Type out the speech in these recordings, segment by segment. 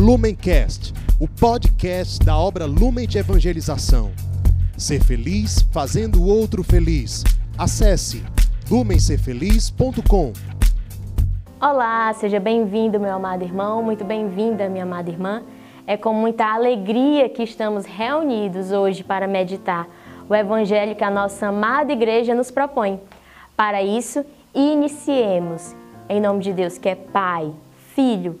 Lumencast, o podcast da obra Lumen de Evangelização. Ser feliz fazendo o outro feliz. Acesse lumencerfeliz.com. Olá, seja bem-vindo, meu amado irmão, muito bem-vinda, minha amada irmã. É com muita alegria que estamos reunidos hoje para meditar o evangelho que a nossa amada igreja nos propõe. Para isso, iniciemos. Em nome de Deus, que é Pai, Filho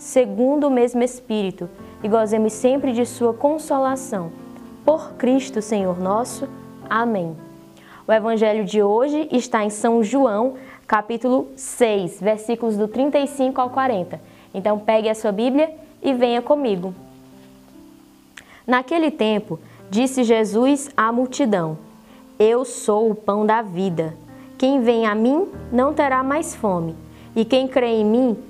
segundo o mesmo Espírito, e gozemos sempre de Sua consolação. Por Cristo, Senhor nosso. Amém. O Evangelho de hoje está em São João, capítulo 6, versículos do 35 ao 40. Então pegue a sua Bíblia e venha comigo. Naquele tempo, disse Jesus à multidão: Eu sou o pão da vida. Quem vem a mim não terá mais fome, e quem crê em mim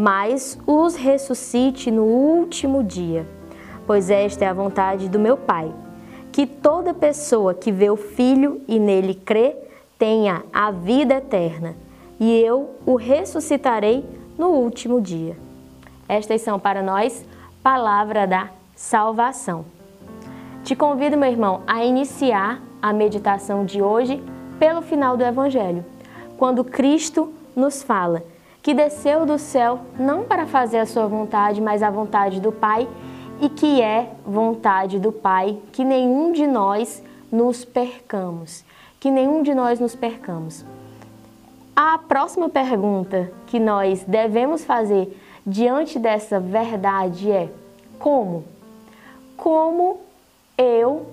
mas os ressuscite no último dia. Pois esta é a vontade do meu Pai, que toda pessoa que vê o Filho e nele crê tenha a vida eterna, e eu o ressuscitarei no último dia. Estas são para nós palavra da salvação. Te convido, meu irmão, a iniciar a meditação de hoje pelo final do Evangelho, quando Cristo nos fala que desceu do céu não para fazer a sua vontade, mas a vontade do Pai, e que é vontade do Pai que nenhum de nós nos percamos, que nenhum de nós nos percamos. A próxima pergunta que nós devemos fazer diante dessa verdade é: como? Como eu,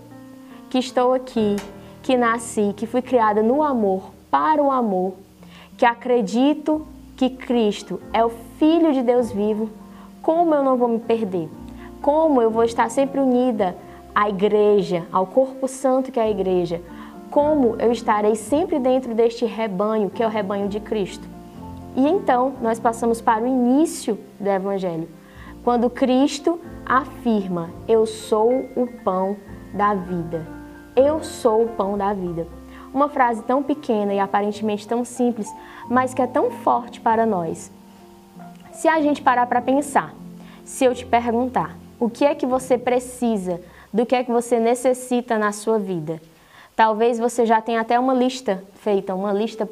que estou aqui, que nasci, que fui criada no amor, para o amor, que acredito que Cristo é o Filho de Deus vivo, como eu não vou me perder? Como eu vou estar sempre unida à igreja, ao corpo santo que é a igreja? Como eu estarei sempre dentro deste rebanho, que é o rebanho de Cristo? E então nós passamos para o início do Evangelho, quando Cristo afirma: Eu sou o pão da vida. Eu sou o pão da vida. Uma frase tão pequena e aparentemente tão simples, mas que é tão forte para nós. Se a gente parar para pensar, se eu te perguntar o que é que você precisa, do que é que você necessita na sua vida, talvez você já tenha até uma lista feita, uma lista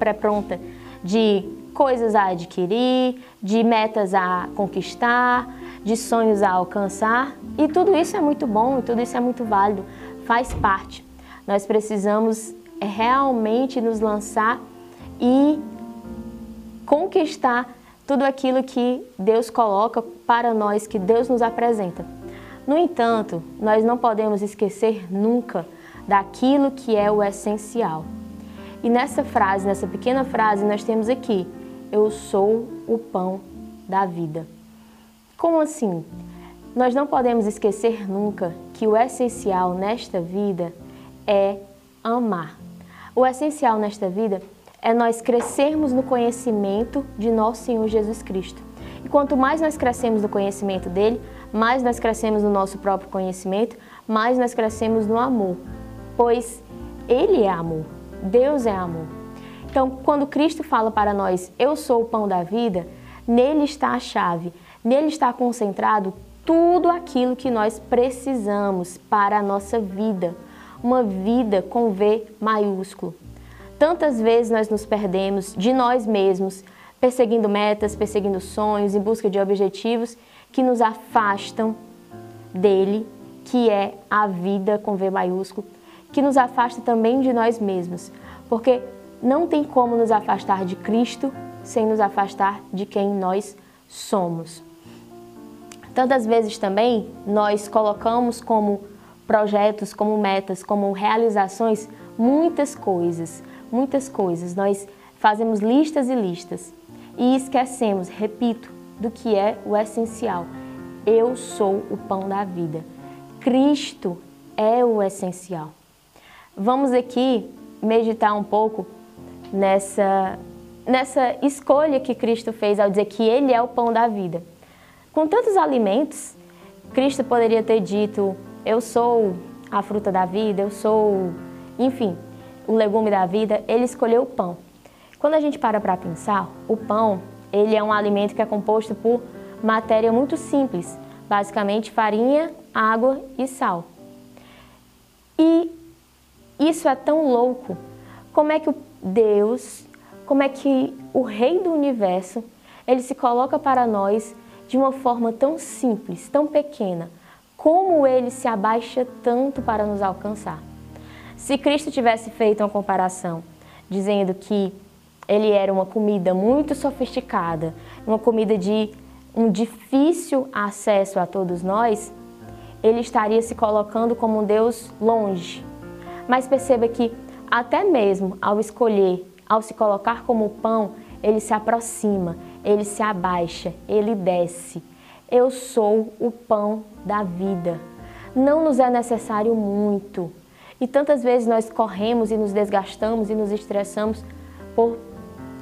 pré-pronta de coisas a adquirir, de metas a conquistar, de sonhos a alcançar. E tudo isso é muito bom tudo isso é muito válido, faz parte. Nós precisamos realmente nos lançar e conquistar tudo aquilo que Deus coloca para nós, que Deus nos apresenta. No entanto, nós não podemos esquecer nunca daquilo que é o essencial. E nessa frase, nessa pequena frase, nós temos aqui: Eu sou o pão da vida. Como assim? Nós não podemos esquecer nunca que o essencial nesta vida é amar. O essencial nesta vida é nós crescermos no conhecimento de nosso Senhor Jesus Cristo. E quanto mais nós crescemos no conhecimento dele, mais nós crescemos no nosso próprio conhecimento, mais nós crescemos no amor, pois ele é amor, Deus é amor. Então, quando Cristo fala para nós, eu sou o pão da vida, nele está a chave Nele está concentrado tudo aquilo que nós precisamos para a nossa vida, uma vida com V maiúsculo. Tantas vezes nós nos perdemos de nós mesmos, perseguindo metas, perseguindo sonhos, em busca de objetivos que nos afastam dele que é a vida com V maiúsculo, que nos afasta também de nós mesmos, porque não tem como nos afastar de Cristo sem nos afastar de quem nós somos. Tantas vezes também nós colocamos como projetos, como metas, como realizações muitas coisas, muitas coisas. Nós fazemos listas e listas e esquecemos, repito, do que é o essencial. Eu sou o pão da vida. Cristo é o essencial. Vamos aqui meditar um pouco nessa, nessa escolha que Cristo fez ao dizer que Ele é o pão da vida. Com tantos alimentos, Cristo poderia ter dito: Eu sou a fruta da vida, eu sou, enfim, o legume da vida. Ele escolheu o pão. Quando a gente para para pensar, o pão ele é um alimento que é composto por matéria muito simples, basicamente farinha, água e sal. E isso é tão louco. Como é que Deus, como é que o Rei do Universo, ele se coloca para nós de uma forma tão simples, tão pequena? Como ele se abaixa tanto para nos alcançar? Se Cristo tivesse feito uma comparação dizendo que ele era uma comida muito sofisticada, uma comida de um difícil acesso a todos nós, ele estaria se colocando como um Deus longe. Mas perceba que até mesmo ao escolher, ao se colocar como pão, ele se aproxima, ele se abaixa, ele desce. Eu sou o pão da vida. Não nos é necessário muito. E tantas vezes nós corremos e nos desgastamos e nos estressamos por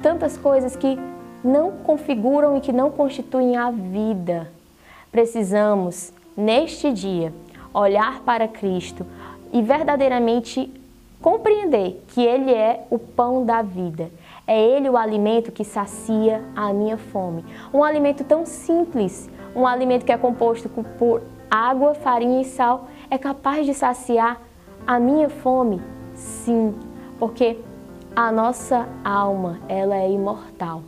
tantas coisas que não configuram e que não constituem a vida. Precisamos, neste dia, olhar para Cristo e verdadeiramente compreender que Ele é o pão da vida. É Ele o alimento que sacia a minha fome. Um alimento tão simples, um alimento que é composto por água, farinha e sal, é capaz de saciar a minha fome? Sim, porque a nossa alma, ela é imortal.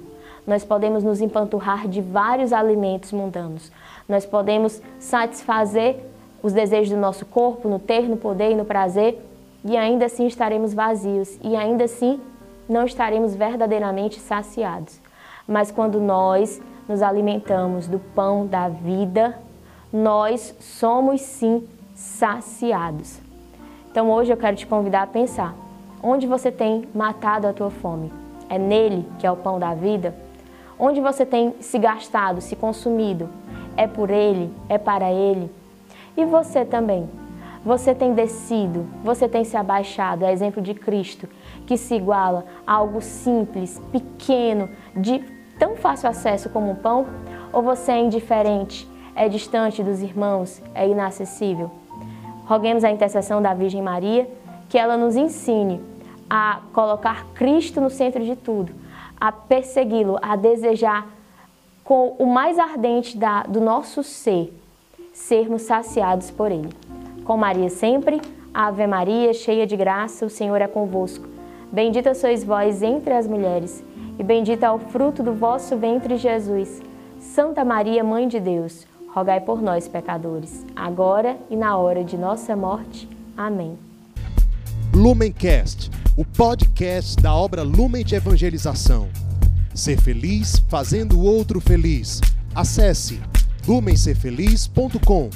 Nós podemos nos empanturrar de vários alimentos mundanos. Nós podemos satisfazer os desejos do nosso corpo no ter, no poder e no prazer, e ainda assim estaremos vazios e ainda assim não estaremos verdadeiramente saciados. Mas quando nós nos alimentamos do pão da vida, nós somos sim saciados. Então hoje eu quero te convidar a pensar: onde você tem matado a tua fome? É nele que é o pão da vida? Onde você tem se gastado, se consumido? É por ele? É para ele? E você também? Você tem descido, você tem se abaixado, é exemplo de Cristo, que se iguala a algo simples, pequeno, de tão fácil acesso como o pão? Ou você é indiferente, é distante dos irmãos, é inacessível? Roguemos a intercessão da Virgem Maria, que ela nos ensine a colocar Cristo no centro de tudo, a persegui-lo, a desejar com o mais ardente da, do nosso ser, sermos saciados por Ele. Com Maria sempre, Ave Maria, cheia de graça, o Senhor é convosco. Bendita sois vós entre as mulheres, e bendito é o fruto do vosso ventre, Jesus. Santa Maria, Mãe de Deus, rogai por nós, pecadores, agora e na hora de nossa morte. Amém. Lumencast, o podcast da obra Lumen de Evangelização. Ser feliz fazendo o outro feliz. Acesse lumencerfeliz.com.